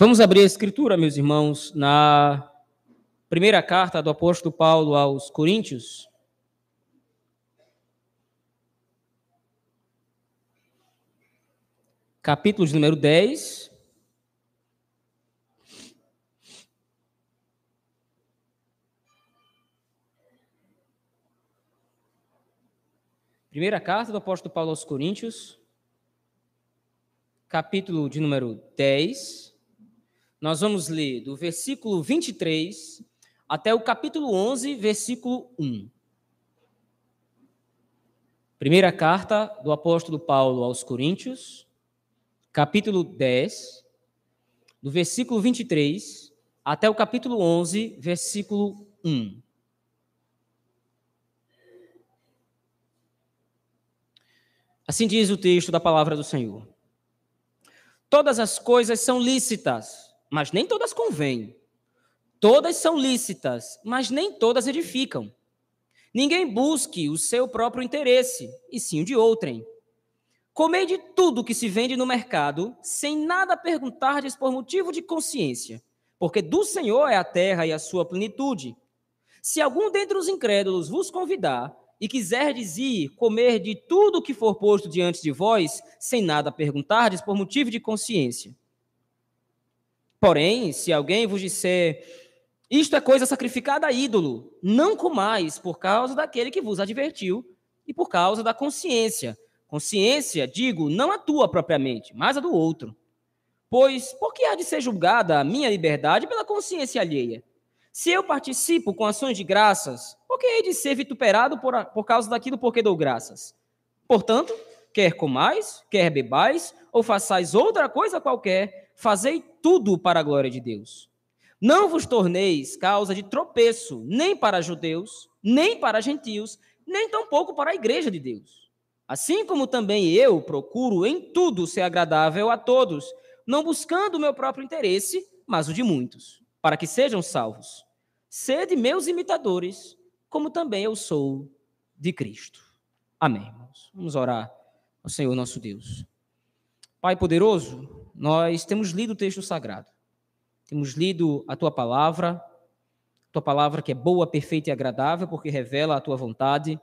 Vamos abrir a escritura, meus irmãos, na primeira carta do apóstolo Paulo aos Coríntios. Capítulo de número 10. Primeira carta do apóstolo Paulo aos Coríntios, capítulo de número 10. Nós vamos ler do versículo 23 até o capítulo 11, versículo 1. Primeira carta do apóstolo Paulo aos Coríntios, capítulo 10, do versículo 23 até o capítulo 11, versículo 1. Assim diz o texto da palavra do Senhor. Todas as coisas são lícitas, mas nem todas convêm. Todas são lícitas, mas nem todas edificam. Ninguém busque o seu próprio interesse, e sim o de outrem. Comei de tudo que se vende no mercado, sem nada perguntardes por motivo de consciência, porque do Senhor é a terra e a sua plenitude. Se algum dentre os incrédulos vos convidar, e quiserdes ir comer de tudo que for posto diante de vós, sem nada perguntardes por motivo de consciência. Porém, se alguém vos disser, isto é coisa sacrificada a ídolo, não comais por causa daquele que vos advertiu e por causa da consciência. Consciência, digo, não a tua propriamente, mas a do outro. Pois, por que há de ser julgada a minha liberdade pela consciência alheia? Se eu participo com ações de graças, por que hei de ser vituperado por, por causa daquilo por que dou graças? Portanto, quer comais, quer bebais, ou façais outra coisa qualquer, fazei tudo para a glória de Deus. Não vos torneis causa de tropeço, nem para judeus, nem para gentios, nem tampouco para a igreja de Deus. Assim como também eu procuro em tudo ser agradável a todos, não buscando o meu próprio interesse, mas o de muitos, para que sejam salvos. Sede meus imitadores, como também eu sou de Cristo. Amém. Vamos orar ao Senhor nosso Deus. Pai poderoso, nós temos lido o texto sagrado. Temos lido a tua palavra, tua palavra que é boa, perfeita e agradável, porque revela a tua vontade.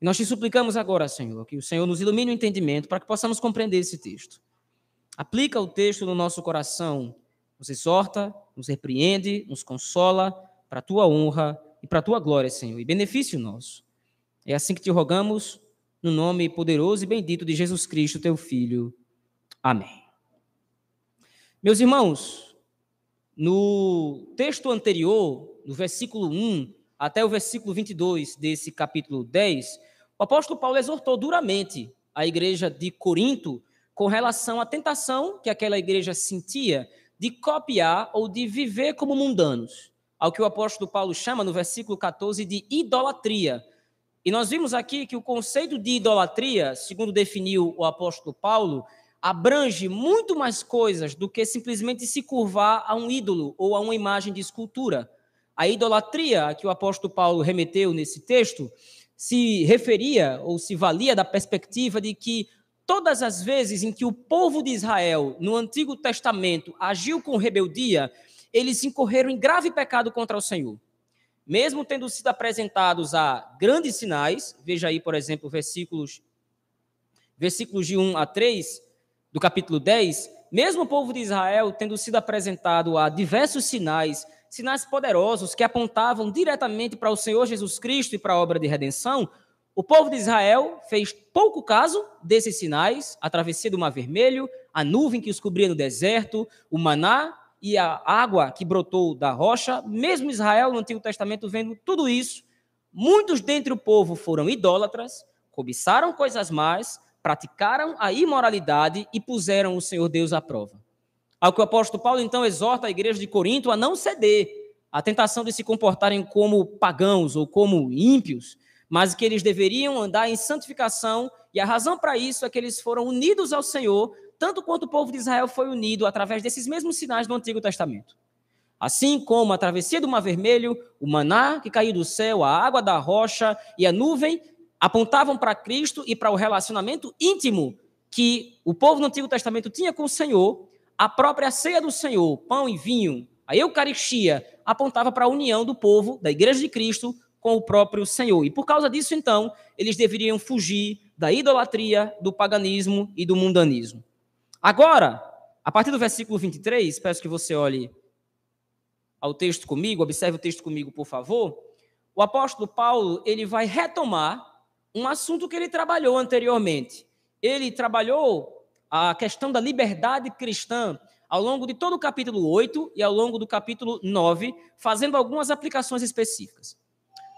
E nós te suplicamos agora, Senhor, que o Senhor nos ilumine o entendimento para que possamos compreender esse texto. Aplica o texto no nosso coração nos exorta, nos repreende, nos consola, para a tua honra e para a tua glória, Senhor, e benefício nosso. É assim que te rogamos, no nome poderoso e bendito de Jesus Cristo, teu Filho. Amém. Meus irmãos, no texto anterior, no versículo 1 até o versículo 22 desse capítulo 10, o apóstolo Paulo exortou duramente a igreja de Corinto com relação à tentação que aquela igreja sentia de copiar ou de viver como mundanos, ao que o apóstolo Paulo chama no versículo 14 de idolatria. E nós vimos aqui que o conceito de idolatria, segundo definiu o apóstolo Paulo, abrange muito mais coisas do que simplesmente se curvar a um ídolo ou a uma imagem de escultura. A idolatria a que o apóstolo Paulo remeteu nesse texto se referia ou se valia da perspectiva de que todas as vezes em que o povo de Israel, no Antigo Testamento, agiu com rebeldia, eles incorreram em grave pecado contra o Senhor. Mesmo tendo sido apresentados a grandes sinais, veja aí, por exemplo, versículos, versículos de 1 a 3 do capítulo 10, mesmo o povo de Israel tendo sido apresentado a diversos sinais, sinais poderosos que apontavam diretamente para o Senhor Jesus Cristo e para a obra de redenção, o povo de Israel fez pouco caso desses sinais, a travessia do Mar Vermelho, a nuvem que os cobria no deserto, o maná e a água que brotou da rocha. Mesmo Israel, no Antigo Testamento, vendo tudo isso, muitos dentre o povo foram idólatras, cobiçaram coisas más, praticaram a imoralidade e puseram o Senhor Deus à prova. Ao que o apóstolo Paulo então exorta a igreja de Corinto a não ceder à tentação de se comportarem como pagãos ou como ímpios, mas que eles deveriam andar em santificação, e a razão para isso é que eles foram unidos ao Senhor, tanto quanto o povo de Israel foi unido através desses mesmos sinais do Antigo Testamento. Assim como a travessia do Mar Vermelho, o maná que caiu do céu, a água da rocha e a nuvem apontavam para Cristo e para o relacionamento íntimo que o povo no Antigo Testamento tinha com o Senhor, a própria ceia do Senhor, pão e vinho, a Eucaristia, apontava para a união do povo, da Igreja de Cristo, com o próprio Senhor. E por causa disso, então, eles deveriam fugir da idolatria, do paganismo e do mundanismo. Agora, a partir do versículo 23, peço que você olhe ao texto comigo, observe o texto comigo, por favor. O apóstolo Paulo, ele vai retomar um assunto que ele trabalhou anteriormente. Ele trabalhou a questão da liberdade cristã ao longo de todo o capítulo 8 e ao longo do capítulo 9, fazendo algumas aplicações específicas.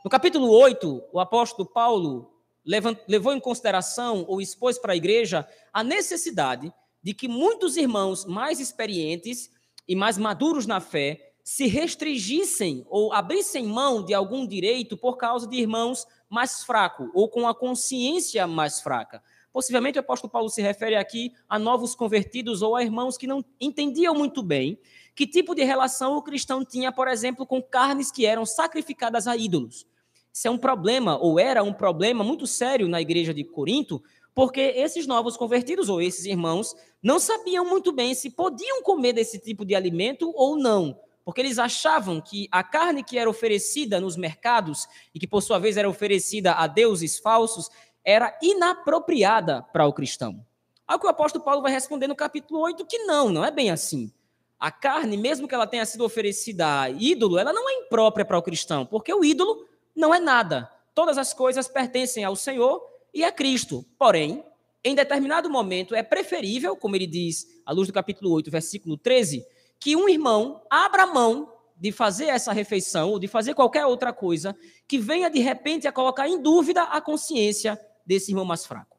No capítulo 8, o apóstolo Paulo levou em consideração ou expôs para a igreja a necessidade de que muitos irmãos mais experientes e mais maduros na fé se restringissem ou abrissem mão de algum direito por causa de irmãos mais fracos ou com a consciência mais fraca. Possivelmente o apóstolo Paulo se refere aqui a novos convertidos ou a irmãos que não entendiam muito bem que tipo de relação o cristão tinha, por exemplo, com carnes que eram sacrificadas a ídolos. Isso é um problema, ou era um problema muito sério na igreja de Corinto, porque esses novos convertidos, ou esses irmãos, não sabiam muito bem se podiam comer desse tipo de alimento ou não, porque eles achavam que a carne que era oferecida nos mercados e que por sua vez era oferecida a deuses falsos era inapropriada para o cristão. Ao que o apóstolo Paulo vai responder no capítulo 8 que não, não é bem assim. A carne, mesmo que ela tenha sido oferecida a ídolo, ela não é imprópria para o cristão, porque o ídolo não é nada. Todas as coisas pertencem ao Senhor e a Cristo. Porém, em determinado momento é preferível, como ele diz à luz do capítulo 8, versículo 13, que um irmão abra mão de fazer essa refeição ou de fazer qualquer outra coisa que venha de repente a colocar em dúvida a consciência desse irmão mais fraco.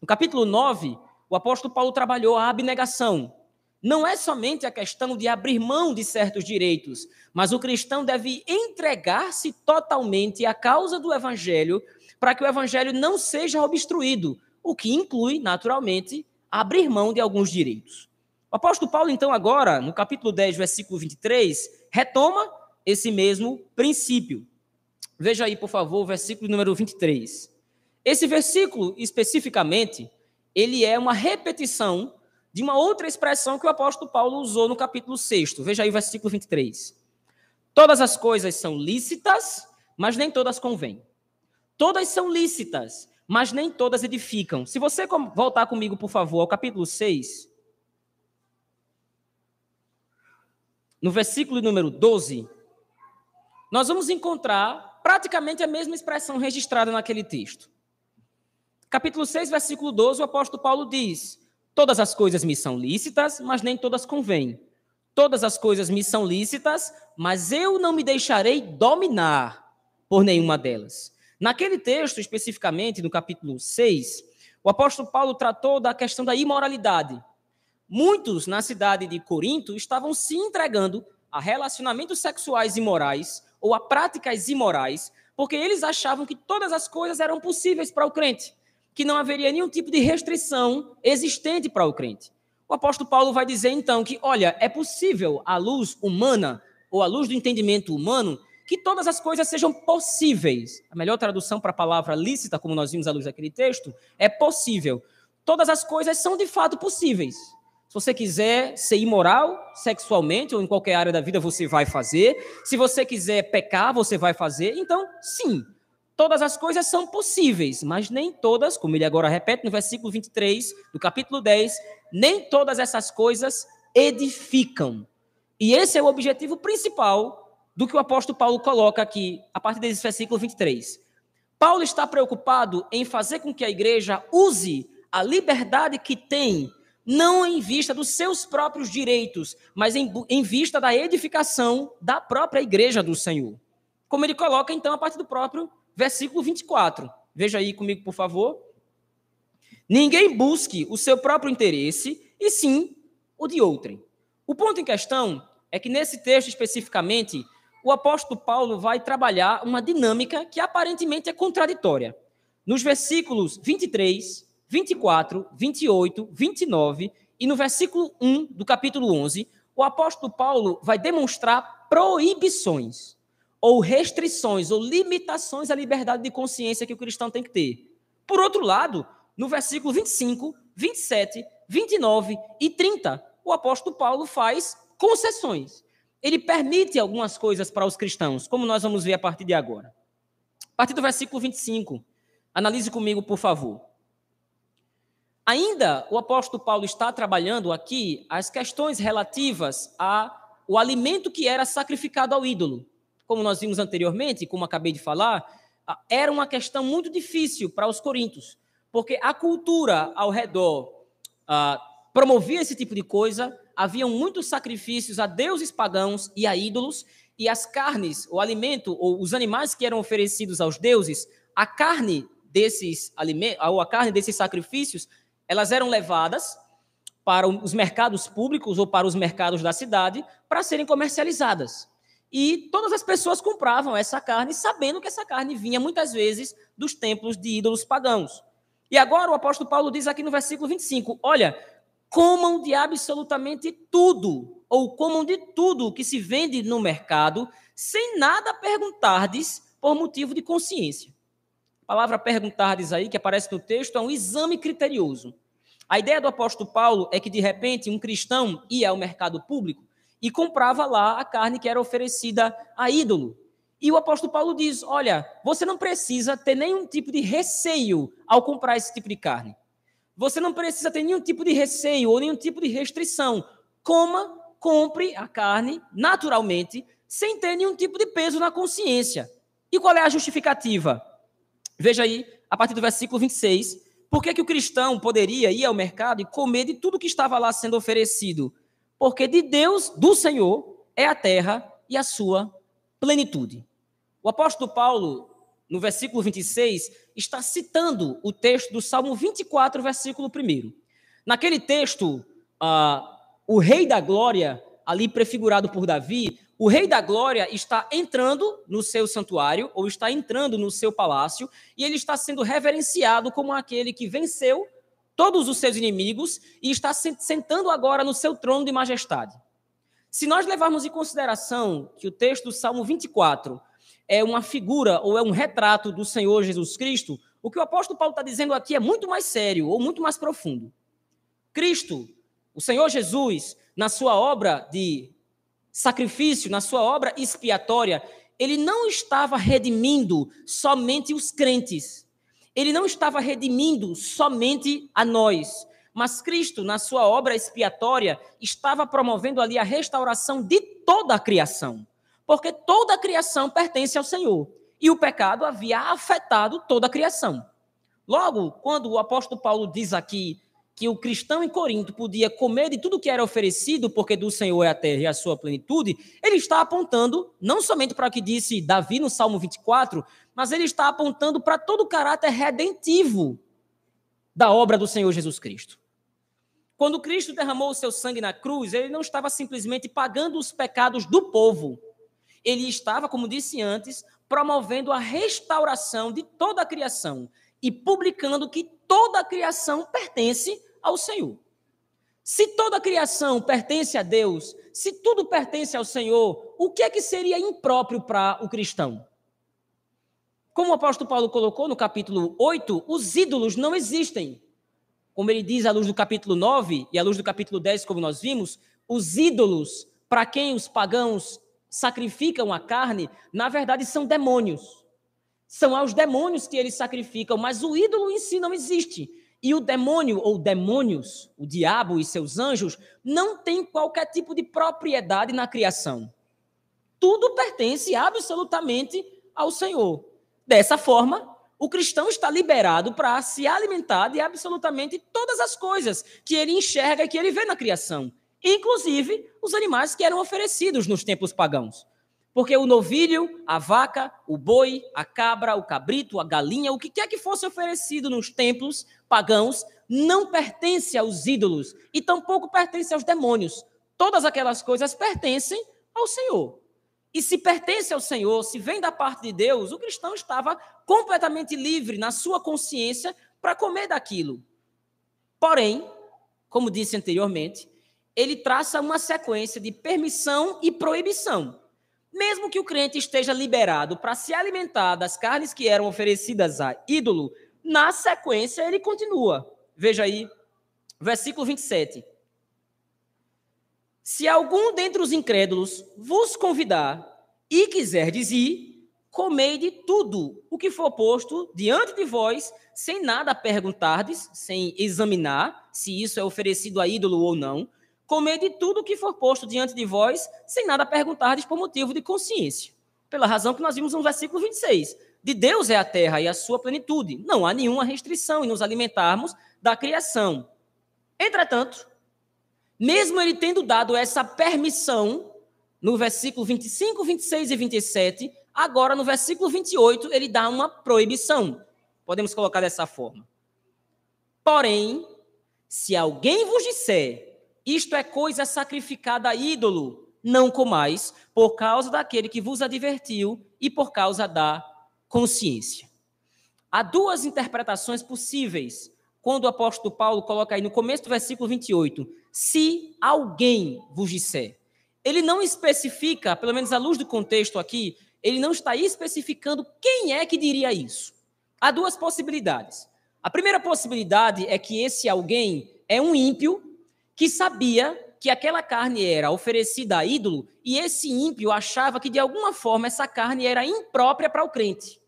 No capítulo 9, o apóstolo Paulo trabalhou a abnegação, não é somente a questão de abrir mão de certos direitos, mas o cristão deve entregar-se totalmente à causa do evangelho para que o evangelho não seja obstruído, o que inclui, naturalmente, abrir mão de alguns direitos. O apóstolo Paulo, então, agora, no capítulo 10, versículo 23, retoma esse mesmo princípio. Veja aí, por favor, o versículo número 23. Esse versículo, especificamente, ele é uma repetição de uma outra expressão que o apóstolo Paulo usou no capítulo 6. Veja aí o versículo 23. Todas as coisas são lícitas, mas nem todas convêm. Todas são lícitas, mas nem todas edificam. Se você voltar comigo, por favor, ao capítulo 6, no versículo número 12, nós vamos encontrar praticamente a mesma expressão registrada naquele texto. Capítulo 6, versículo 12, o apóstolo Paulo diz: Todas as coisas me são lícitas, mas nem todas convêm. Todas as coisas me são lícitas, mas eu não me deixarei dominar por nenhuma delas. Naquele texto, especificamente, no capítulo 6, o apóstolo Paulo tratou da questão da imoralidade. Muitos na cidade de Corinto estavam se entregando a relacionamentos sexuais imorais ou a práticas imorais, porque eles achavam que todas as coisas eram possíveis para o crente que não haveria nenhum tipo de restrição existente para o crente. O apóstolo Paulo vai dizer então que, olha, é possível à luz humana ou à luz do entendimento humano que todas as coisas sejam possíveis. A melhor tradução para a palavra lícita, como nós vimos à luz daquele texto, é possível. Todas as coisas são de fato possíveis. Se você quiser ser imoral sexualmente ou em qualquer área da vida, você vai fazer. Se você quiser pecar, você vai fazer. Então, sim, todas as coisas são possíveis, mas nem todas, como ele agora repete no versículo 23 do capítulo 10, nem todas essas coisas edificam. E esse é o objetivo principal do que o apóstolo Paulo coloca aqui, a partir desse versículo 23. Paulo está preocupado em fazer com que a igreja use a liberdade que tem, não em vista dos seus próprios direitos, mas em, em vista da edificação da própria igreja do Senhor. Como ele coloca, então, a partir do próprio versículo 24. Veja aí comigo, por favor. Ninguém busque o seu próprio interesse, e sim o de outrem. O ponto em questão é que nesse texto especificamente, o apóstolo Paulo vai trabalhar uma dinâmica que aparentemente é contraditória. Nos versículos 23, 24, 28, 29 e no versículo 1 do capítulo 11, o apóstolo Paulo vai demonstrar proibições ou restrições ou limitações à liberdade de consciência que o cristão tem que ter. Por outro lado, no versículo 25, 27, 29 e 30, o apóstolo Paulo faz concessões. Ele permite algumas coisas para os cristãos, como nós vamos ver a partir de agora. A partir do versículo 25, analise comigo, por favor. Ainda o apóstolo Paulo está trabalhando aqui as questões relativas ao alimento que era sacrificado ao ídolo. Como nós vimos anteriormente, como acabei de falar, era uma questão muito difícil para os coríntios, porque a cultura ao redor promovia esse tipo de coisa, haviam muitos sacrifícios a deuses pagãos e a ídolos, e as carnes, o alimento, ou os animais que eram oferecidos aos deuses, a carne desses alimentos, ou a carne desses sacrifícios, elas eram levadas para os mercados públicos ou para os mercados da cidade para serem comercializadas. E todas as pessoas compravam essa carne, sabendo que essa carne vinha muitas vezes dos templos de ídolos pagãos. E agora o apóstolo Paulo diz aqui no versículo 25: Olha, comam de absolutamente tudo, ou comam de tudo que se vende no mercado, sem nada perguntardes por motivo de consciência. A palavra perguntardes aí, que aparece no texto, é um exame criterioso. A ideia do apóstolo Paulo é que, de repente, um cristão ia ao mercado público e comprava lá a carne que era oferecida a ídolo. E o apóstolo Paulo diz: Olha, você não precisa ter nenhum tipo de receio ao comprar esse tipo de carne. Você não precisa ter nenhum tipo de receio ou nenhum tipo de restrição. Coma, compre a carne naturalmente, sem ter nenhum tipo de peso na consciência. E qual é a justificativa? Veja aí, a partir do versículo 26, por que, que o cristão poderia ir ao mercado e comer de tudo que estava lá sendo oferecido? Porque de Deus, do Senhor, é a terra e a sua plenitude. O apóstolo Paulo no versículo 26, está citando o texto do Salmo 24, versículo 1. Naquele texto, ah, o Rei da Glória, ali prefigurado por Davi, o Rei da Glória está entrando no seu santuário, ou está entrando no seu palácio, e ele está sendo reverenciado como aquele que venceu todos os seus inimigos e está sentando agora no seu trono de majestade. Se nós levarmos em consideração que o texto do Salmo 24 é uma figura ou é um retrato do Senhor Jesus Cristo, o que o apóstolo Paulo está dizendo aqui é muito mais sério ou muito mais profundo. Cristo, o Senhor Jesus, na sua obra de sacrifício, na sua obra expiatória, ele não estava redimindo somente os crentes. Ele não estava redimindo somente a nós. Mas Cristo, na sua obra expiatória, estava promovendo ali a restauração de toda a criação porque toda a criação pertence ao Senhor. E o pecado havia afetado toda a criação. Logo, quando o apóstolo Paulo diz aqui que o cristão em Corinto podia comer de tudo que era oferecido, porque do Senhor é a terra e a sua plenitude, ele está apontando não somente para o que disse Davi no Salmo 24, mas ele está apontando para todo o caráter redentivo da obra do Senhor Jesus Cristo. Quando Cristo derramou o seu sangue na cruz, ele não estava simplesmente pagando os pecados do povo, ele estava, como disse antes, promovendo a restauração de toda a criação e publicando que toda a criação pertence ao Senhor. Se toda a criação pertence a Deus, se tudo pertence ao Senhor, o que é que seria impróprio para o cristão? Como o apóstolo Paulo colocou no capítulo 8, os ídolos não existem. Como ele diz à luz do capítulo 9 e à luz do capítulo 10, como nós vimos, os ídolos para quem os pagãos sacrificam a carne, na verdade são demônios. São aos demônios que eles sacrificam, mas o ídolo em si não existe. E o demônio, ou demônios, o diabo e seus anjos, não tem qualquer tipo de propriedade na criação. Tudo pertence absolutamente ao Senhor. Dessa forma, o cristão está liberado para se alimentar de absolutamente todas as coisas que ele enxerga e que ele vê na criação inclusive os animais que eram oferecidos nos tempos pagãos. Porque o novilho, a vaca, o boi, a cabra, o cabrito, a galinha, o que quer que fosse oferecido nos templos pagãos, não pertence aos ídolos e tampouco pertence aos demônios. Todas aquelas coisas pertencem ao Senhor. E se pertence ao Senhor, se vem da parte de Deus, o cristão estava completamente livre na sua consciência para comer daquilo. Porém, como disse anteriormente, ele traça uma sequência de permissão e proibição. Mesmo que o crente esteja liberado para se alimentar das carnes que eram oferecidas a ídolo, na sequência ele continua. Veja aí, versículo 27. Se algum dentre os incrédulos vos convidar e quiserdes ir, comei de tudo o que for posto diante de vós, sem nada perguntardes, sem examinar se isso é oferecido a ídolo ou não. Comei de tudo o que for posto diante de vós, sem nada perguntardes por motivo de consciência. Pela razão que nós vimos no versículo 26. De Deus é a terra e a sua plenitude. Não há nenhuma restrição em nos alimentarmos da criação. Entretanto, mesmo ele tendo dado essa permissão, no versículo 25, 26 e 27, agora no versículo 28 ele dá uma proibição. Podemos colocar dessa forma. Porém, se alguém vos disser, isto é coisa sacrificada a ídolo, não comais, por causa daquele que vos advertiu e por causa da consciência. Há duas interpretações possíveis quando o apóstolo Paulo coloca aí no começo do versículo 28, se alguém vos disser. Ele não especifica, pelo menos à luz do contexto aqui, ele não está especificando quem é que diria isso. Há duas possibilidades. A primeira possibilidade é que esse alguém é um ímpio que sabia que aquela carne era oferecida a ídolo e esse ímpio achava que de alguma forma essa carne era imprópria para o crente.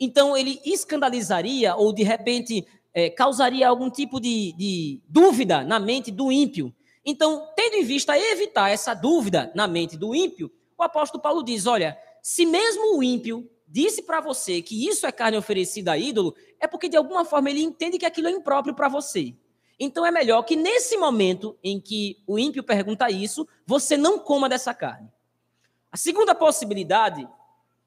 Então ele escandalizaria ou de repente é, causaria algum tipo de, de dúvida na mente do ímpio. Então, tendo em vista evitar essa dúvida na mente do ímpio, o apóstolo Paulo diz: olha, se mesmo o ímpio disse para você que isso é carne oferecida a ídolo, é porque de alguma forma ele entende que aquilo é impróprio para você. Então é melhor que nesse momento em que o ímpio pergunta isso, você não coma dessa carne. A segunda possibilidade,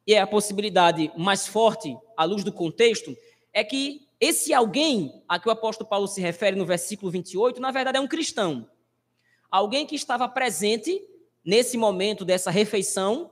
e é a possibilidade mais forte à luz do contexto, é que esse alguém a que o apóstolo Paulo se refere no versículo 28, na verdade é um cristão. Alguém que estava presente nesse momento dessa refeição.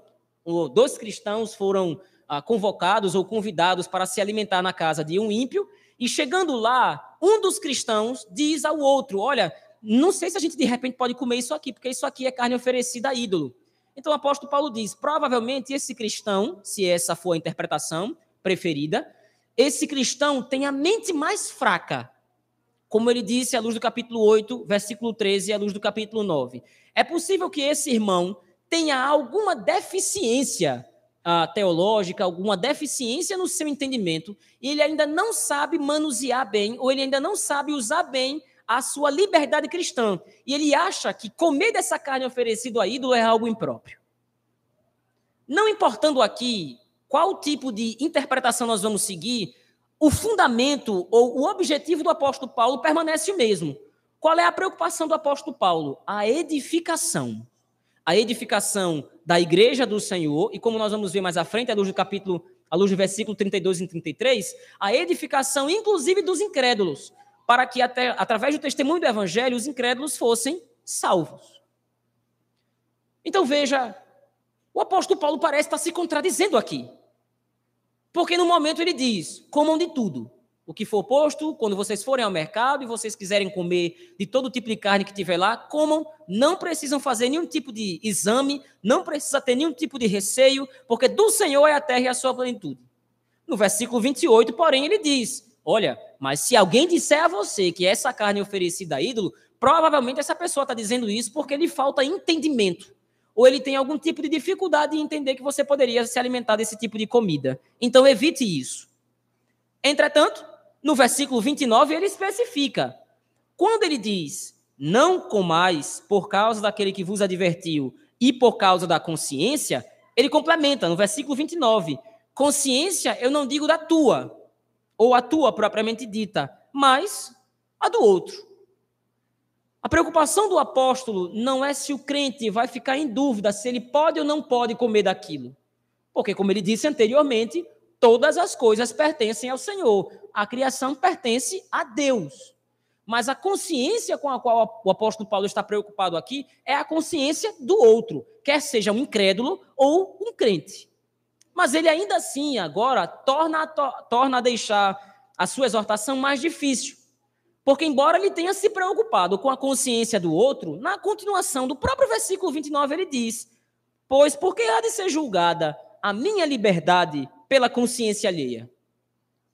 Dois cristãos foram ah, convocados ou convidados para se alimentar na casa de um ímpio. E chegando lá, um dos cristãos diz ao outro: Olha, não sei se a gente de repente pode comer isso aqui, porque isso aqui é carne oferecida a ídolo. Então o apóstolo Paulo diz: provavelmente esse cristão, se essa for a interpretação preferida, esse cristão tem a mente mais fraca, como ele disse à luz do capítulo 8, versículo 13 e à luz do capítulo 9. É possível que esse irmão tenha alguma deficiência uh, teológica, alguma deficiência no seu entendimento, e ele ainda não sabe manusear bem, ou ele ainda não sabe usar bem a sua liberdade cristã. E ele acha que comer dessa carne oferecida a ídolo é algo impróprio. Não importando aqui qual tipo de interpretação nós vamos seguir, o fundamento ou o objetivo do apóstolo Paulo permanece o mesmo. Qual é a preocupação do apóstolo Paulo? A edificação. A edificação da igreja do Senhor, e como nós vamos ver mais à frente, à luz do capítulo, à luz do versículo 32 e 33, a edificação, inclusive, dos incrédulos, para que, até, através do testemunho do evangelho, os incrédulos fossem salvos. Então veja o apóstolo Paulo parece estar se contradizendo aqui. Porque no momento ele diz: comam de tudo. O que for posto, quando vocês forem ao mercado e vocês quiserem comer de todo tipo de carne que tiver lá, comam, não precisam fazer nenhum tipo de exame, não precisa ter nenhum tipo de receio, porque do Senhor é a terra e a sua plenitude. No versículo 28, porém, ele diz: Olha, mas se alguém disser a você que essa carne é oferecida a ídolo, provavelmente essa pessoa está dizendo isso porque lhe falta entendimento ou ele tem algum tipo de dificuldade em entender que você poderia se alimentar desse tipo de comida. Então, evite isso. Entretanto, no versículo 29, ele especifica: quando ele diz, não comais por causa daquele que vos advertiu e por causa da consciência, ele complementa no versículo 29. Consciência, eu não digo da tua, ou a tua propriamente dita, mas a do outro. A preocupação do apóstolo não é se o crente vai ficar em dúvida se ele pode ou não pode comer daquilo. Porque, como ele disse anteriormente, todas as coisas pertencem ao Senhor. A criação pertence a Deus. Mas a consciência com a qual o apóstolo Paulo está preocupado aqui é a consciência do outro, quer seja um incrédulo ou um crente. Mas ele ainda assim, agora, torna, torna a deixar a sua exortação mais difícil. Porque, embora ele tenha se preocupado com a consciência do outro, na continuação do próprio versículo 29 ele diz: Pois por que há de ser julgada a minha liberdade pela consciência alheia?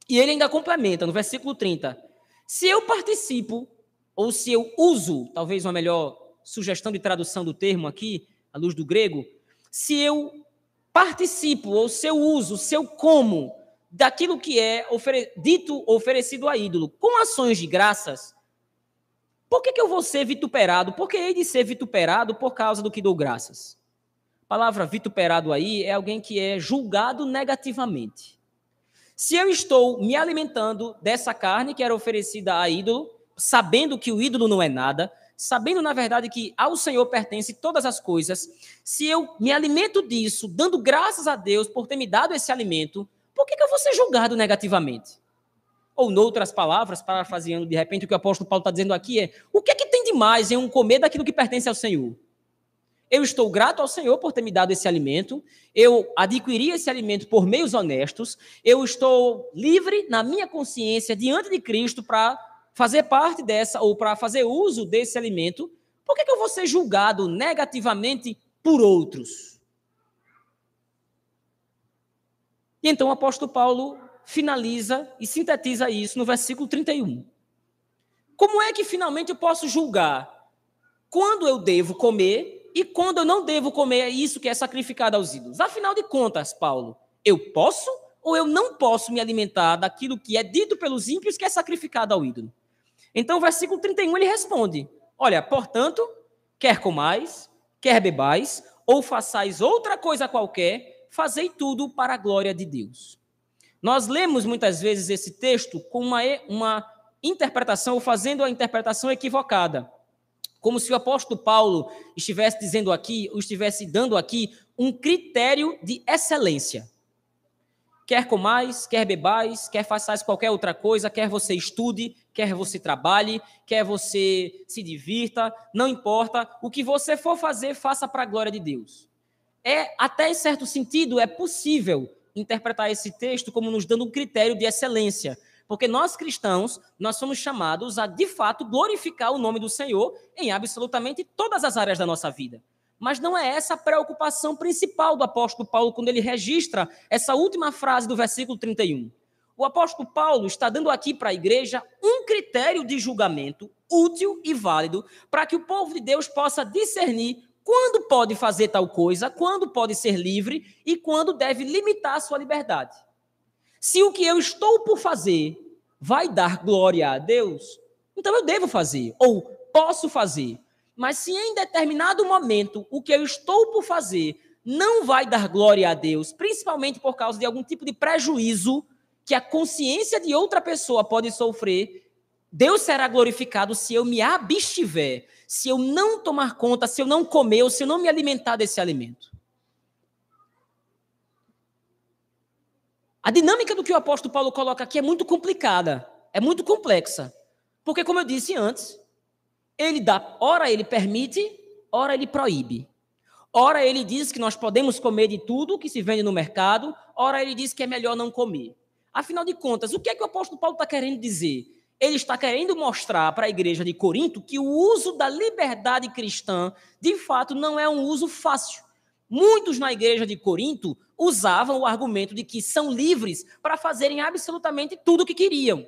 E ele ainda complementa no versículo 30: Se eu participo, ou se eu uso, talvez uma melhor sugestão de tradução do termo aqui, à luz do grego, se eu participo, ou se eu uso, se eu como daquilo que é ofere dito oferecido a ídolo, com ações de graças, por que, que eu vou ser vituperado? Por que hei de ser vituperado por causa do que dou graças? Palavra vituperado aí é alguém que é julgado negativamente. Se eu estou me alimentando dessa carne que era oferecida a ídolo, sabendo que o ídolo não é nada, sabendo na verdade que ao Senhor pertence todas as coisas, se eu me alimento disso, dando graças a Deus por ter me dado esse alimento, por que, que eu vou ser julgado negativamente? Ou, noutras palavras, parafraseando de repente o que o apóstolo Paulo está dizendo aqui é: o que é que tem de mais em um comer daquilo que pertence ao Senhor? Eu estou grato ao Senhor por ter me dado esse alimento, eu adquiri esse alimento por meios honestos, eu estou livre na minha consciência diante de Cristo para fazer parte dessa, ou para fazer uso desse alimento. Por que, que eu vou ser julgado negativamente por outros? E então o apóstolo Paulo finaliza e sintetiza isso no versículo 31. Como é que finalmente eu posso julgar quando eu devo comer e quando eu não devo comer isso que é sacrificado aos ídolos? Afinal de contas, Paulo, eu posso ou eu não posso me alimentar daquilo que é dito pelos ímpios que é sacrificado ao ídolo? Então, o versículo 31 ele responde: Olha, portanto, quer comais, quer bebais, ou façais outra coisa qualquer, fazei tudo para a glória de Deus. Nós lemos muitas vezes esse texto com uma, uma interpretação, ou fazendo a interpretação equivocada. Como se o apóstolo Paulo estivesse dizendo aqui, ou estivesse dando aqui, um critério de excelência. Quer comais, quer bebais, quer façais qualquer outra coisa, quer você estude, quer você trabalhe, quer você se divirta, não importa. O que você for fazer, faça para a glória de Deus. É, até em certo sentido, é possível interpretar esse texto como nos dando um critério de excelência. Porque nós cristãos, nós somos chamados a, de fato, glorificar o nome do Senhor em absolutamente todas as áreas da nossa vida. Mas não é essa a preocupação principal do apóstolo Paulo quando ele registra essa última frase do versículo 31. O apóstolo Paulo está dando aqui para a igreja um critério de julgamento útil e válido para que o povo de Deus possa discernir quando pode fazer tal coisa, quando pode ser livre e quando deve limitar a sua liberdade. Se o que eu estou por fazer vai dar glória a Deus, então eu devo fazer, ou posso fazer. Mas se em determinado momento o que eu estou por fazer não vai dar glória a Deus, principalmente por causa de algum tipo de prejuízo que a consciência de outra pessoa pode sofrer, Deus será glorificado se eu me abstiver, se eu não tomar conta, se eu não comer ou se eu não me alimentar desse alimento. A dinâmica do que o apóstolo Paulo coloca aqui é muito complicada, é muito complexa. Porque, como eu disse antes, ele dá, ora ele permite, ora ele proíbe. Ora ele diz que nós podemos comer de tudo que se vende no mercado, ora ele diz que é melhor não comer. Afinal de contas, o que é que o apóstolo Paulo está querendo dizer? ele está querendo mostrar para a igreja de Corinto que o uso da liberdade cristã, de fato, não é um uso fácil. Muitos na igreja de Corinto usavam o argumento de que são livres para fazerem absolutamente tudo o que queriam.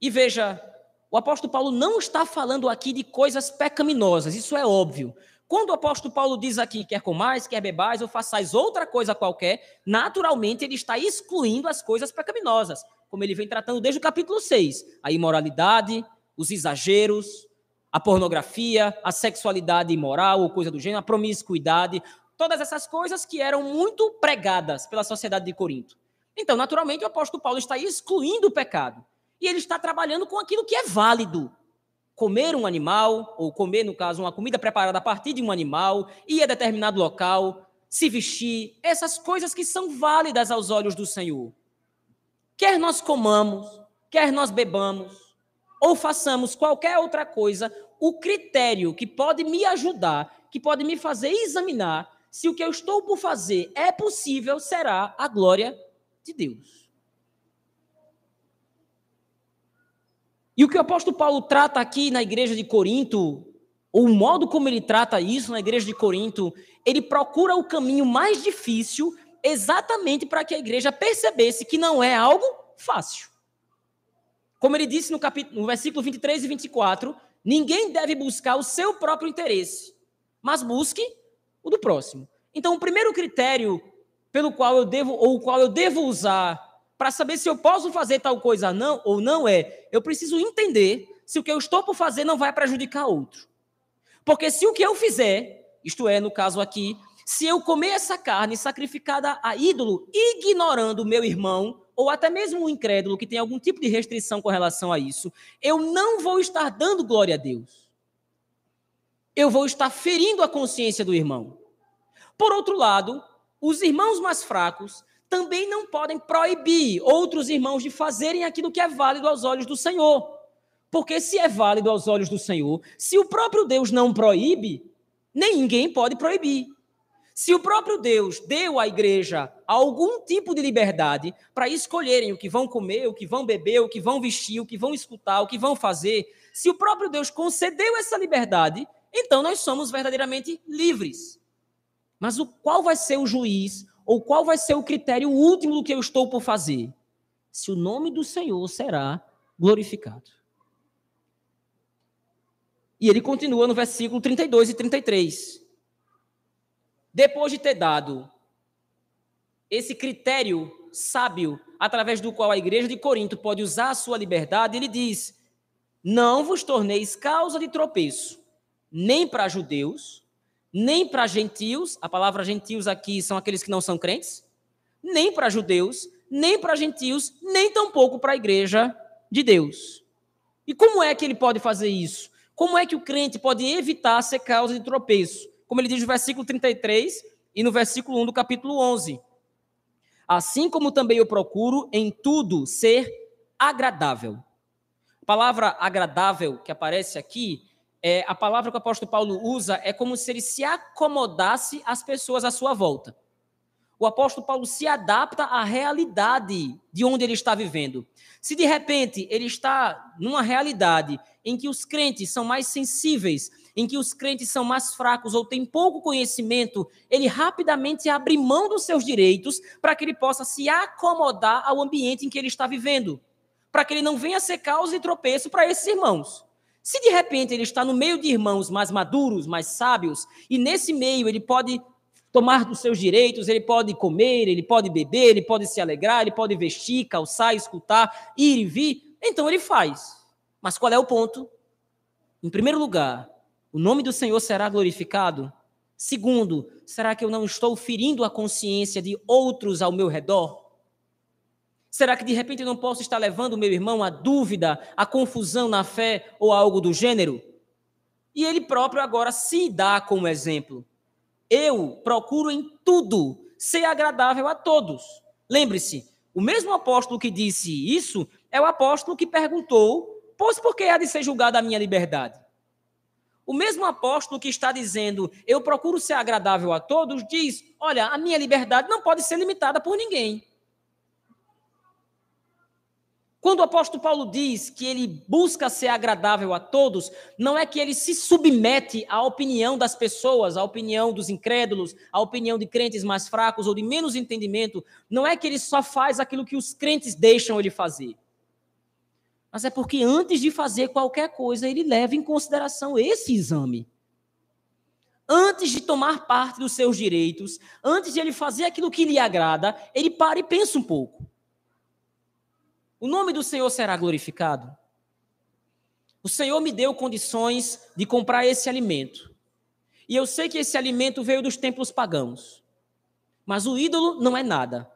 E veja, o apóstolo Paulo não está falando aqui de coisas pecaminosas, isso é óbvio. Quando o apóstolo Paulo diz aqui, quer comais, quer bebais ou façais outra coisa qualquer, naturalmente ele está excluindo as coisas pecaminosas como ele vem tratando desde o capítulo 6. A imoralidade, os exageros, a pornografia, a sexualidade imoral ou coisa do gênero, a promiscuidade, todas essas coisas que eram muito pregadas pela sociedade de Corinto. Então, naturalmente, o apóstolo Paulo está excluindo o pecado. E ele está trabalhando com aquilo que é válido. Comer um animal, ou comer, no caso, uma comida preparada a partir de um animal, ir a determinado local, se vestir, essas coisas que são válidas aos olhos do Senhor. Quer nós comamos, quer nós bebamos, ou façamos qualquer outra coisa, o critério que pode me ajudar, que pode me fazer examinar se o que eu estou por fazer é possível, será a glória de Deus. E o que o apóstolo Paulo trata aqui na igreja de Corinto, ou o modo como ele trata isso na igreja de Corinto, ele procura o caminho mais difícil exatamente para que a igreja percebesse que não é algo fácil. Como ele disse no, capítulo, no versículo 23 e 24, Ninguém deve buscar o seu próprio interesse, mas busque o do próximo. Então, o primeiro critério pelo qual eu devo ou o qual eu devo usar para saber se eu posso fazer tal coisa não ou não é, eu preciso entender se o que eu estou por fazer não vai prejudicar outro. Porque se o que eu fizer, isto é, no caso aqui, se eu comer essa carne sacrificada a ídolo, ignorando o meu irmão, ou até mesmo um incrédulo que tem algum tipo de restrição com relação a isso, eu não vou estar dando glória a Deus. Eu vou estar ferindo a consciência do irmão. Por outro lado, os irmãos mais fracos também não podem proibir outros irmãos de fazerem aquilo que é válido aos olhos do Senhor. Porque se é válido aos olhos do Senhor, se o próprio Deus não proíbe, ninguém pode proibir. Se o próprio Deus deu à igreja algum tipo de liberdade para escolherem o que vão comer, o que vão beber, o que vão vestir, o que vão escutar, o que vão fazer, se o próprio Deus concedeu essa liberdade, então nós somos verdadeiramente livres. Mas o qual vai ser o juiz ou qual vai ser o critério último do que eu estou por fazer? Se o nome do Senhor será glorificado. E ele continua no versículo 32 e 33. Depois de ter dado esse critério sábio, através do qual a igreja de Corinto pode usar a sua liberdade, ele diz: Não vos torneis causa de tropeço, nem para judeus, nem para gentios, a palavra gentios aqui são aqueles que não são crentes, nem para judeus, nem para gentios, nem tampouco para a igreja de Deus. E como é que ele pode fazer isso? Como é que o crente pode evitar ser causa de tropeço? Como ele diz no versículo 33 e no versículo 1 do capítulo 11. Assim como também eu procuro em tudo ser agradável. A palavra agradável que aparece aqui é, a palavra que o apóstolo Paulo usa é como se ele se acomodasse às pessoas à sua volta. O apóstolo Paulo se adapta à realidade de onde ele está vivendo. Se de repente ele está numa realidade em que os crentes são mais sensíveis, em que os crentes são mais fracos ou têm pouco conhecimento, ele rapidamente abre mão dos seus direitos para que ele possa se acomodar ao ambiente em que ele está vivendo, para que ele não venha ser causa e tropeço para esses irmãos. Se de repente ele está no meio de irmãos mais maduros, mais sábios, e nesse meio ele pode tomar dos seus direitos, ele pode comer, ele pode beber, ele pode se alegrar, ele pode vestir, calçar, escutar, ir e vir, então ele faz. Mas qual é o ponto? Em primeiro lugar, o nome do Senhor será glorificado. Segundo, será que eu não estou ferindo a consciência de outros ao meu redor? Será que de repente eu não posso estar levando o meu irmão à dúvida, à confusão na fé ou algo do gênero? E ele próprio agora se dá como exemplo. Eu procuro em tudo ser agradável a todos. Lembre-se, o mesmo apóstolo que disse isso é o apóstolo que perguntou: Pois por que há de ser julgada a minha liberdade? O mesmo apóstolo que está dizendo, eu procuro ser agradável a todos, diz: olha, a minha liberdade não pode ser limitada por ninguém. Quando o apóstolo Paulo diz que ele busca ser agradável a todos, não é que ele se submete à opinião das pessoas, à opinião dos incrédulos, à opinião de crentes mais fracos ou de menos entendimento. Não é que ele só faz aquilo que os crentes deixam ele fazer. Mas é porque antes de fazer qualquer coisa, ele leva em consideração esse exame. Antes de tomar parte dos seus direitos, antes de ele fazer aquilo que lhe agrada, ele para e pensa um pouco. O nome do Senhor será glorificado. O Senhor me deu condições de comprar esse alimento. E eu sei que esse alimento veio dos templos pagãos. Mas o ídolo não é nada.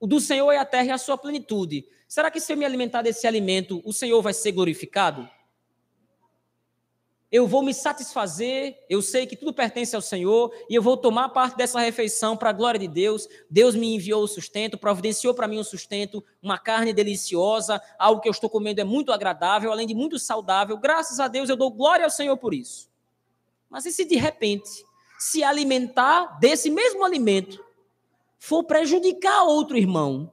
O do Senhor é a terra e a sua plenitude. Será que se eu me alimentar desse alimento, o Senhor vai ser glorificado? eu vou me satisfazer, eu sei que tudo pertence ao Senhor e eu vou tomar parte dessa refeição para a glória de Deus. Deus me enviou o sustento, providenciou para mim um sustento, uma carne deliciosa, algo que eu estou comendo é muito agradável, além de muito saudável. Graças a Deus eu dou glória ao Senhor por isso. Mas e se de repente se alimentar desse mesmo alimento for prejudicar outro irmão,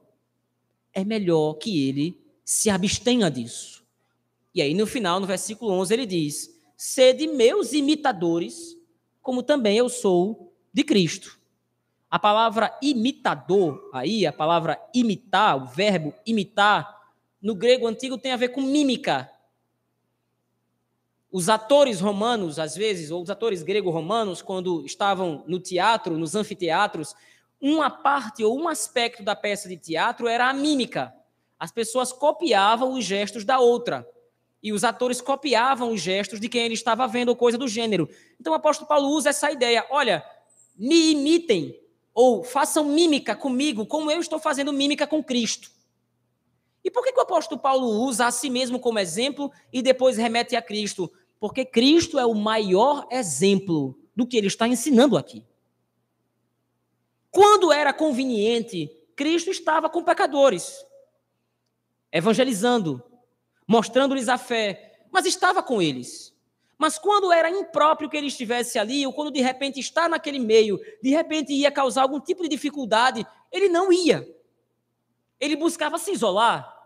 é melhor que ele se abstenha disso. E aí no final, no versículo 11, ele diz: sede meus imitadores, como também eu sou de Cristo. A palavra imitador, aí, a palavra imitar, o verbo imitar, no grego antigo tem a ver com mímica. os atores romanos, às vezes, ou os atores grego-romanos, quando estavam no teatro, nos anfiteatros, uma parte ou um aspecto da peça de teatro era a mímica. As pessoas copiavam os gestos da outra. E os atores copiavam os gestos de quem ele estava vendo, ou coisa do gênero. Então o apóstolo Paulo usa essa ideia: olha, me imitem, ou façam mímica comigo, como eu estou fazendo mímica com Cristo. E por que, que o apóstolo Paulo usa a si mesmo como exemplo e depois remete a Cristo? Porque Cristo é o maior exemplo do que ele está ensinando aqui. Quando era conveniente, Cristo estava com pecadores, evangelizando, mostrando-lhes a fé, mas estava com eles. Mas quando era impróprio que ele estivesse ali, ou quando de repente está naquele meio, de repente ia causar algum tipo de dificuldade, ele não ia. Ele buscava se isolar.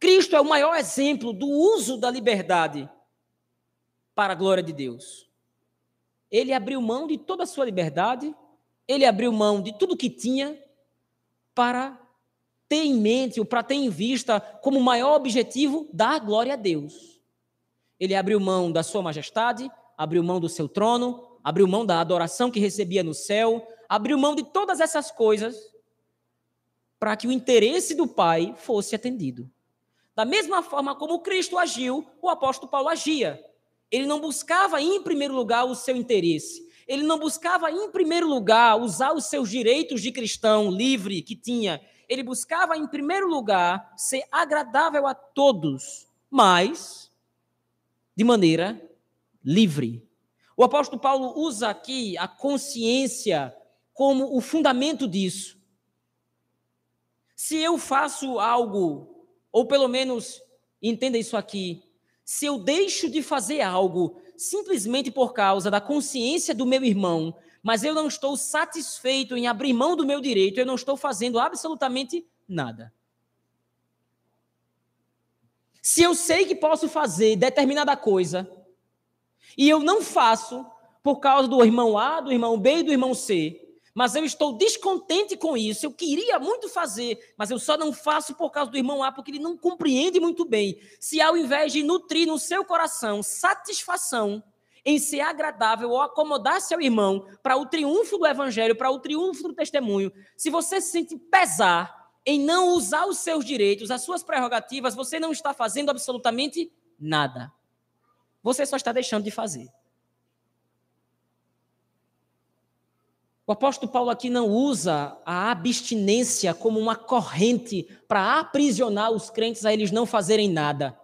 Cristo é o maior exemplo do uso da liberdade para a glória de Deus. Ele abriu mão de toda a sua liberdade, ele abriu mão de tudo que tinha para ter em mente ou para ter em vista como maior objetivo dar glória a Deus. Ele abriu mão da sua majestade, abriu mão do seu trono, abriu mão da adoração que recebia no céu, abriu mão de todas essas coisas para que o interesse do Pai fosse atendido. Da mesma forma como Cristo agiu, o apóstolo Paulo agia. Ele não buscava em primeiro lugar o seu interesse. Ele não buscava em primeiro lugar usar os seus direitos de cristão livre que tinha. Ele buscava em primeiro lugar ser agradável a todos, mas de maneira livre. O apóstolo Paulo usa aqui a consciência como o fundamento disso. Se eu faço algo, ou pelo menos entenda isso aqui, se eu deixo de fazer algo simplesmente por causa da consciência do meu irmão, mas eu não estou satisfeito em abrir mão do meu direito, eu não estou fazendo absolutamente nada. Se eu sei que posso fazer determinada coisa e eu não faço por causa do irmão A, do irmão B e do irmão C, mas eu estou descontente com isso. Eu queria muito fazer, mas eu só não faço por causa do irmão A, porque ele não compreende muito bem. Se ao invés de nutrir no seu coração satisfação em ser agradável ou acomodar seu irmão para o triunfo do evangelho, para o triunfo do testemunho, se você se sente pesar em não usar os seus direitos, as suas prerrogativas, você não está fazendo absolutamente nada. Você só está deixando de fazer. O apóstolo Paulo aqui não usa a abstinência como uma corrente para aprisionar os crentes a eles não fazerem nada.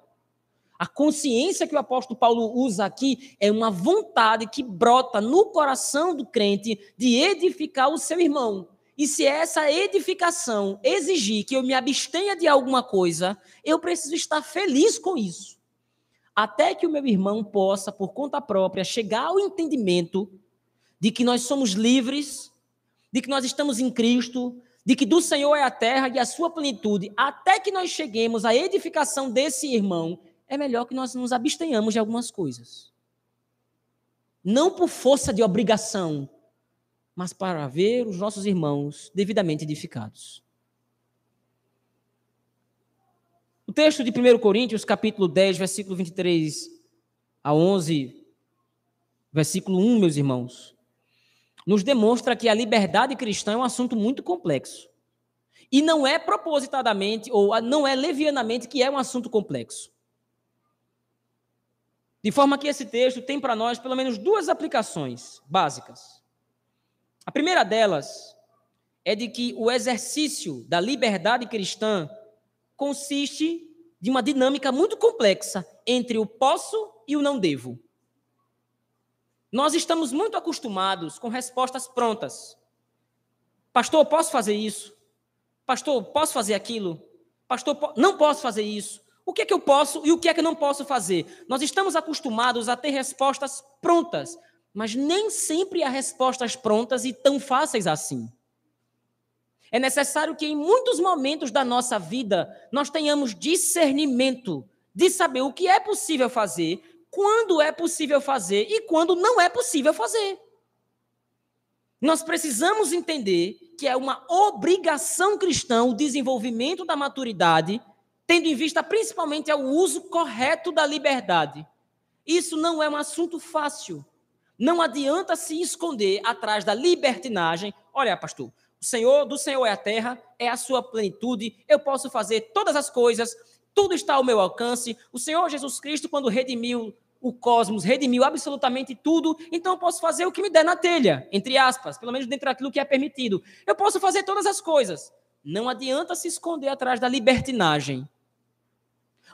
A consciência que o apóstolo Paulo usa aqui é uma vontade que brota no coração do crente de edificar o seu irmão. E se essa edificação exigir que eu me abstenha de alguma coisa, eu preciso estar feliz com isso. Até que o meu irmão possa, por conta própria, chegar ao entendimento de que nós somos livres, de que nós estamos em Cristo, de que do Senhor é a terra e a sua plenitude, até que nós cheguemos à edificação desse irmão, é melhor que nós nos abstenhamos de algumas coisas. Não por força de obrigação, mas para ver os nossos irmãos devidamente edificados. O texto de 1 Coríntios, capítulo 10, versículo 23 a 11, versículo 1, meus irmãos, nos demonstra que a liberdade cristã é um assunto muito complexo. E não é propositadamente, ou não é levianamente, que é um assunto complexo. De forma que esse texto tem para nós pelo menos duas aplicações básicas. A primeira delas é de que o exercício da liberdade cristã consiste de uma dinâmica muito complexa entre o posso e o não devo. Nós estamos muito acostumados com respostas prontas. Pastor, posso fazer isso? Pastor, posso fazer aquilo? Pastor, não posso fazer isso. O que é que eu posso e o que é que eu não posso fazer? Nós estamos acostumados a ter respostas prontas, mas nem sempre há respostas prontas e tão fáceis assim. É necessário que em muitos momentos da nossa vida nós tenhamos discernimento de saber o que é possível fazer quando é possível fazer e quando não é possível fazer. Nós precisamos entender que é uma obrigação cristã o desenvolvimento da maturidade, tendo em vista principalmente o uso correto da liberdade. Isso não é um assunto fácil. Não adianta se esconder atrás da libertinagem. Olha, pastor, o Senhor, do Senhor é a terra, é a sua plenitude, eu posso fazer todas as coisas, tudo está ao meu alcance. O Senhor Jesus Cristo, quando redimiu o cosmos, redimiu absolutamente tudo, então eu posso fazer o que me der na telha, entre aspas, pelo menos dentro daquilo que é permitido. Eu posso fazer todas as coisas. Não adianta se esconder atrás da libertinagem.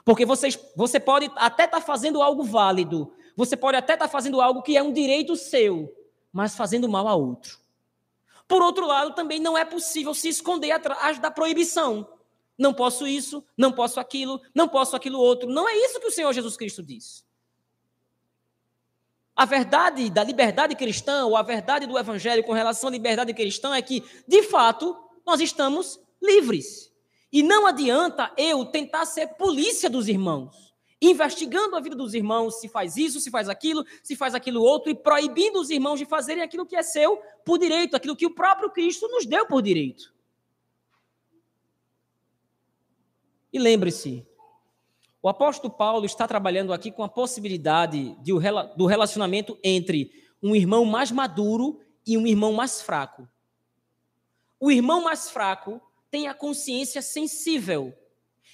Porque vocês, você pode até estar tá fazendo algo válido, você pode até estar tá fazendo algo que é um direito seu, mas fazendo mal a outro. Por outro lado, também não é possível se esconder atrás da proibição. Não posso isso, não posso aquilo, não posso aquilo outro. Não é isso que o Senhor Jesus Cristo diz. A verdade da liberdade cristã, ou a verdade do evangelho com relação à liberdade cristã, é que, de fato, nós estamos livres. E não adianta eu tentar ser polícia dos irmãos, investigando a vida dos irmãos, se faz isso, se faz aquilo, se faz aquilo outro, e proibindo os irmãos de fazerem aquilo que é seu por direito, aquilo que o próprio Cristo nos deu por direito. E lembre-se, o apóstolo Paulo está trabalhando aqui com a possibilidade de, do relacionamento entre um irmão mais maduro e um irmão mais fraco. O irmão mais fraco tem a consciência sensível.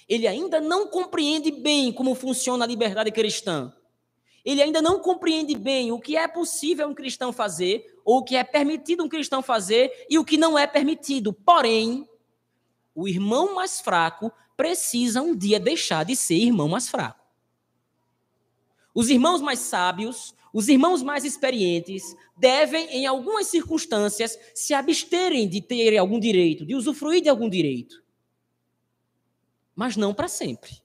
Ele ainda não compreende bem como funciona a liberdade cristã. Ele ainda não compreende bem o que é possível um cristão fazer, ou o que é permitido um cristão fazer e o que não é permitido. Porém, o irmão mais fraco precisa um dia deixar de ser irmão mais fraco. Os irmãos mais sábios, os irmãos mais experientes, devem, em algumas circunstâncias, se absterem de ter algum direito, de usufruir de algum direito. Mas não para sempre.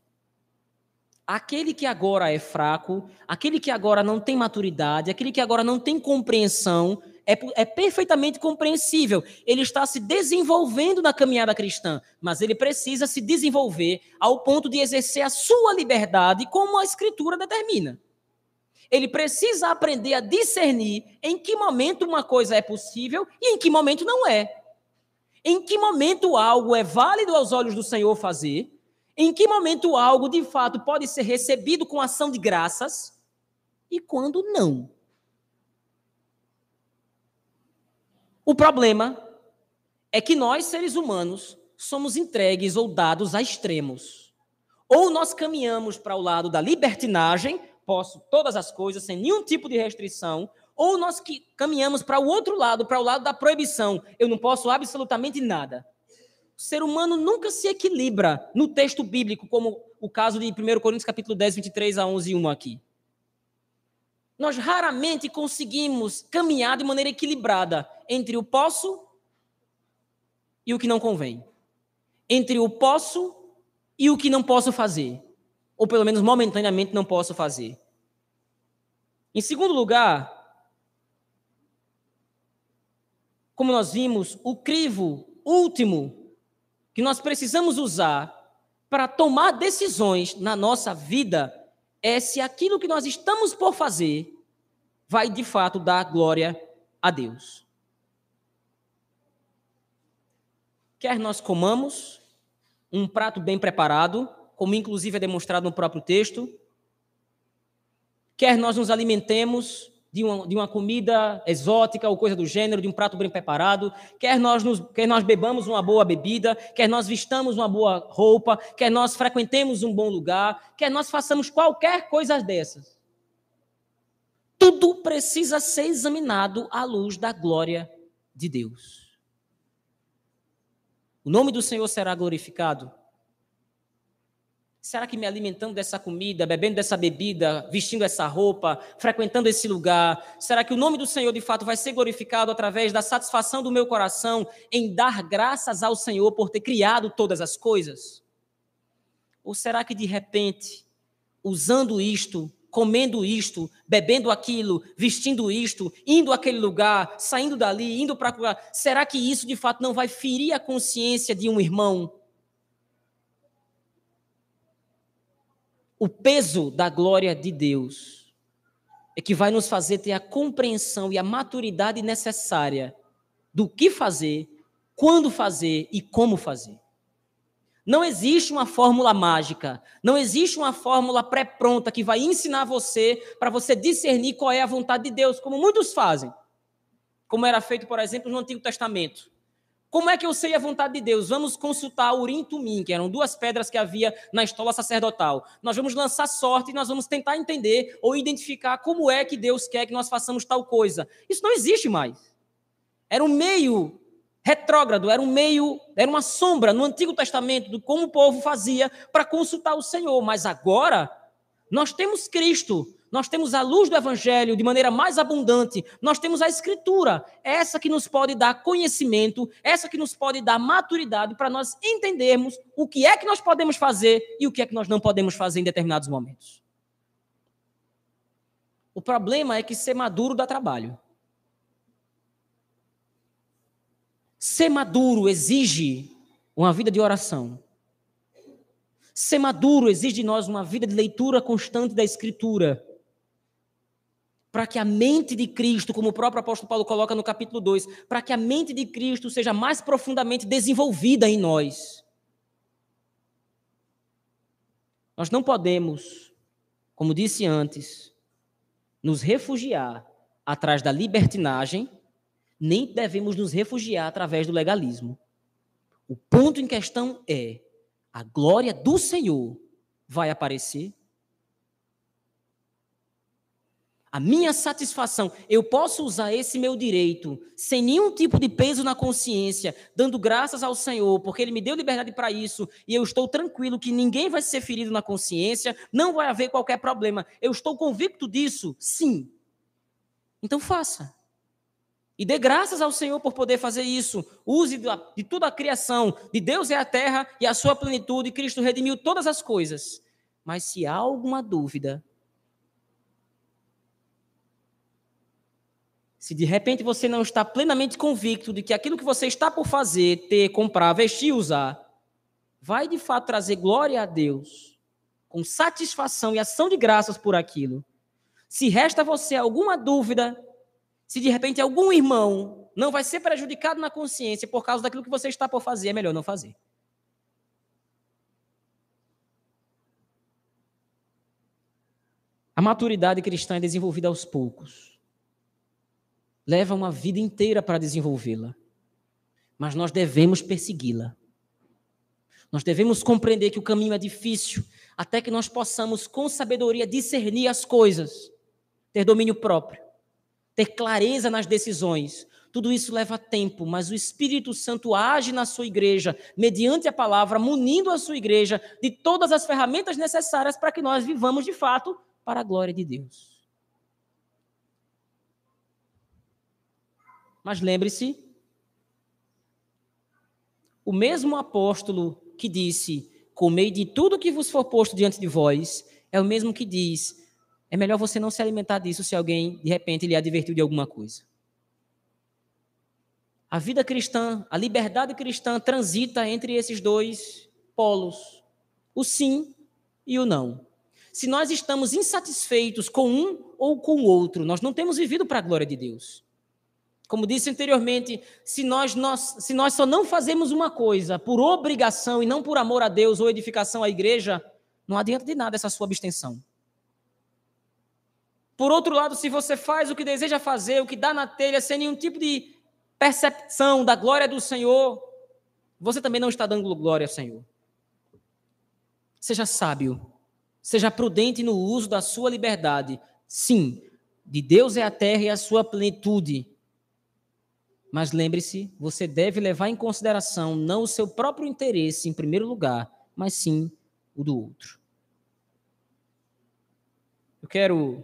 Aquele que agora é fraco, aquele que agora não tem maturidade, aquele que agora não tem compreensão, é, é perfeitamente compreensível. Ele está se desenvolvendo na caminhada cristã, mas ele precisa se desenvolver ao ponto de exercer a sua liberdade como a Escritura determina. Ele precisa aprender a discernir em que momento uma coisa é possível e em que momento não é. Em que momento algo é válido aos olhos do Senhor fazer, em que momento algo de fato pode ser recebido com ação de graças e quando não. O problema é que nós, seres humanos, somos entregues ou dados a extremos. Ou nós caminhamos para o lado da libertinagem, posso todas as coisas sem nenhum tipo de restrição, ou nós que caminhamos para o outro lado, para o lado da proibição, eu não posso absolutamente nada. O ser humano nunca se equilibra no texto bíblico, como o caso de 1 Coríntios capítulo 10, 23 a 11 e 1 aqui nós raramente conseguimos caminhar de maneira equilibrada entre o posso e o que não convém. Entre o posso e o que não posso fazer. Ou pelo menos momentaneamente não posso fazer. Em segundo lugar, como nós vimos, o crivo último que nós precisamos usar para tomar decisões na nossa vida é se aquilo que nós estamos por fazer vai de fato dar glória a Deus. Quer nós comamos um prato bem preparado, como inclusive é demonstrado no próprio texto, quer nós nos alimentemos de uma, de uma comida exótica ou coisa do gênero, de um prato bem preparado, quer nós, nos, quer nós bebamos uma boa bebida, quer nós vistamos uma boa roupa, quer nós frequentemos um bom lugar, quer nós façamos qualquer coisa dessas. Tudo precisa ser examinado à luz da glória de Deus. O nome do Senhor será glorificado Será que me alimentando dessa comida, bebendo dessa bebida, vestindo essa roupa, frequentando esse lugar, será que o nome do Senhor de fato vai ser glorificado através da satisfação do meu coração em dar graças ao Senhor por ter criado todas as coisas? Ou será que de repente, usando isto, comendo isto, bebendo aquilo, vestindo isto, indo àquele lugar, saindo dali, indo para será que isso de fato não vai ferir a consciência de um irmão? O peso da glória de Deus é que vai nos fazer ter a compreensão e a maturidade necessária do que fazer, quando fazer e como fazer. Não existe uma fórmula mágica, não existe uma fórmula pré-pronta que vai ensinar você para você discernir qual é a vontade de Deus, como muitos fazem. Como era feito, por exemplo, no Antigo Testamento. Como é que eu sei a vontade de Deus? Vamos consultar Urim e Tumim, que eram duas pedras que havia na estola sacerdotal. Nós vamos lançar sorte e nós vamos tentar entender ou identificar como é que Deus quer que nós façamos tal coisa. Isso não existe mais. Era um meio retrógrado, era um meio, era uma sombra no Antigo Testamento de como o povo fazia para consultar o Senhor. Mas agora nós temos Cristo, nós temos a luz do Evangelho de maneira mais abundante, nós temos a Escritura, essa que nos pode dar conhecimento, essa que nos pode dar maturidade para nós entendermos o que é que nós podemos fazer e o que é que nós não podemos fazer em determinados momentos. O problema é que ser maduro dá trabalho. Ser maduro exige uma vida de oração. Ser maduro exige de nós uma vida de leitura constante da Escritura. Para que a mente de Cristo, como o próprio apóstolo Paulo coloca no capítulo 2, para que a mente de Cristo seja mais profundamente desenvolvida em nós. Nós não podemos, como disse antes, nos refugiar atrás da libertinagem nem devemos nos refugiar através do legalismo. O ponto em questão é: a glória do Senhor vai aparecer? A minha satisfação, eu posso usar esse meu direito sem nenhum tipo de peso na consciência, dando graças ao Senhor, porque Ele me deu liberdade para isso, e eu estou tranquilo que ninguém vai ser ferido na consciência, não vai haver qualquer problema. Eu estou convicto disso? Sim. Então faça. E dê graças ao Senhor por poder fazer isso. Use de toda a criação. De Deus é a terra e a sua plenitude. Cristo redimiu todas as coisas. Mas se há alguma dúvida, se de repente você não está plenamente convicto de que aquilo que você está por fazer, ter, comprar, vestir, usar, vai de fato trazer glória a Deus, com satisfação e ação de graças por aquilo. Se resta você alguma dúvida, se de repente algum irmão não vai ser prejudicado na consciência por causa daquilo que você está por fazer, é melhor não fazer. A maturidade cristã é desenvolvida aos poucos. Leva uma vida inteira para desenvolvê-la. Mas nós devemos persegui-la. Nós devemos compreender que o caminho é difícil, até que nós possamos, com sabedoria, discernir as coisas, ter domínio próprio ter clareza nas decisões. Tudo isso leva tempo, mas o Espírito Santo age na sua igreja, mediante a palavra, munindo a sua igreja de todas as ferramentas necessárias para que nós vivamos de fato para a glória de Deus. Mas lembre-se, o mesmo apóstolo que disse: Comei de tudo que vos for posto diante de vós, é o mesmo que diz: é melhor você não se alimentar disso se alguém, de repente, lhe advertiu de alguma coisa. A vida cristã, a liberdade cristã transita entre esses dois polos: o sim e o não. Se nós estamos insatisfeitos com um ou com o outro, nós não temos vivido para a glória de Deus. Como disse anteriormente, se nós, nós, se nós só não fazemos uma coisa por obrigação e não por amor a Deus ou edificação à igreja, não adianta de nada essa sua abstenção. Por outro lado, se você faz o que deseja fazer, o que dá na telha, sem nenhum tipo de percepção da glória do Senhor, você também não está dando glória ao Senhor. Seja sábio, seja prudente no uso da sua liberdade. Sim, de Deus é a terra e a sua plenitude. Mas lembre-se, você deve levar em consideração não o seu próprio interesse em primeiro lugar, mas sim o do outro. Eu quero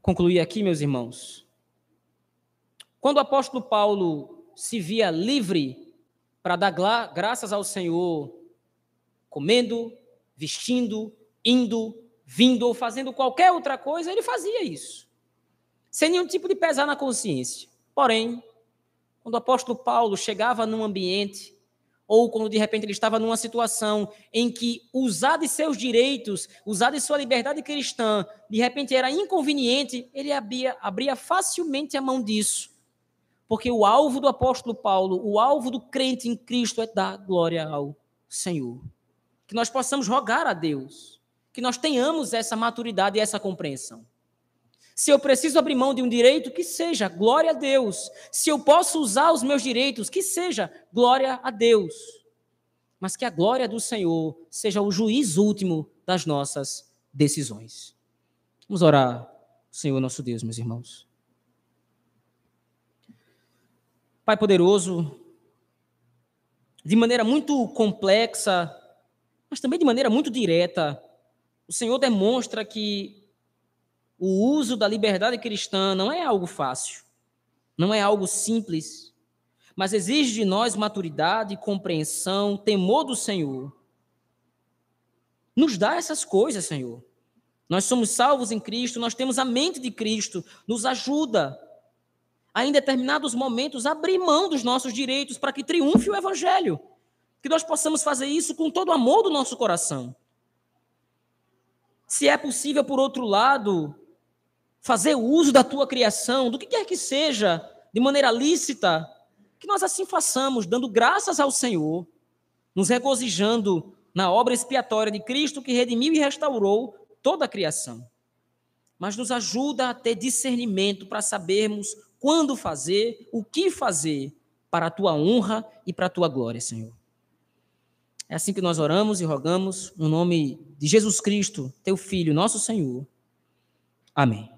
concluir aqui, meus irmãos. Quando o apóstolo Paulo se via livre para dar graças ao Senhor, comendo, vestindo, indo, vindo ou fazendo qualquer outra coisa, ele fazia isso, sem nenhum tipo de pesar na consciência. Porém, quando o apóstolo Paulo chegava num ambiente ou quando de repente ele estava numa situação em que usar de seus direitos, usar de sua liberdade cristã, de repente era inconveniente, ele abria, abria facilmente a mão disso, Porque o alvo do apóstolo Paulo, o alvo do crente em Cristo é dar glória ao Senhor. Que nós possamos rogar a Deus, que nós tenhamos essa maturidade e essa compreensão. Se eu preciso abrir mão de um direito, que seja glória a Deus. Se eu posso usar os meus direitos, que seja glória a Deus. Mas que a glória do Senhor seja o juiz último das nossas decisões. Vamos orar, Senhor nosso Deus, meus irmãos. Pai poderoso, de maneira muito complexa, mas também de maneira muito direta, o Senhor demonstra que o uso da liberdade cristã não é algo fácil, não é algo simples, mas exige de nós maturidade, compreensão, temor do Senhor. Nos dá essas coisas, Senhor. Nós somos salvos em Cristo, nós temos a mente de Cristo, nos ajuda a, em determinados momentos, abrir mão dos nossos direitos para que triunfe o Evangelho. Que nós possamos fazer isso com todo o amor do nosso coração. Se é possível, por outro lado, fazer uso da tua criação, do que quer que seja, de maneira lícita, que nós assim façamos, dando graças ao Senhor, nos regozijando na obra expiatória de Cristo que redimiu e restaurou toda a criação. Mas nos ajuda a ter discernimento para sabermos quando fazer, o que fazer para a tua honra e para a tua glória, Senhor. É assim que nós oramos e rogamos, no nome de Jesus Cristo, teu Filho, nosso Senhor. Amém.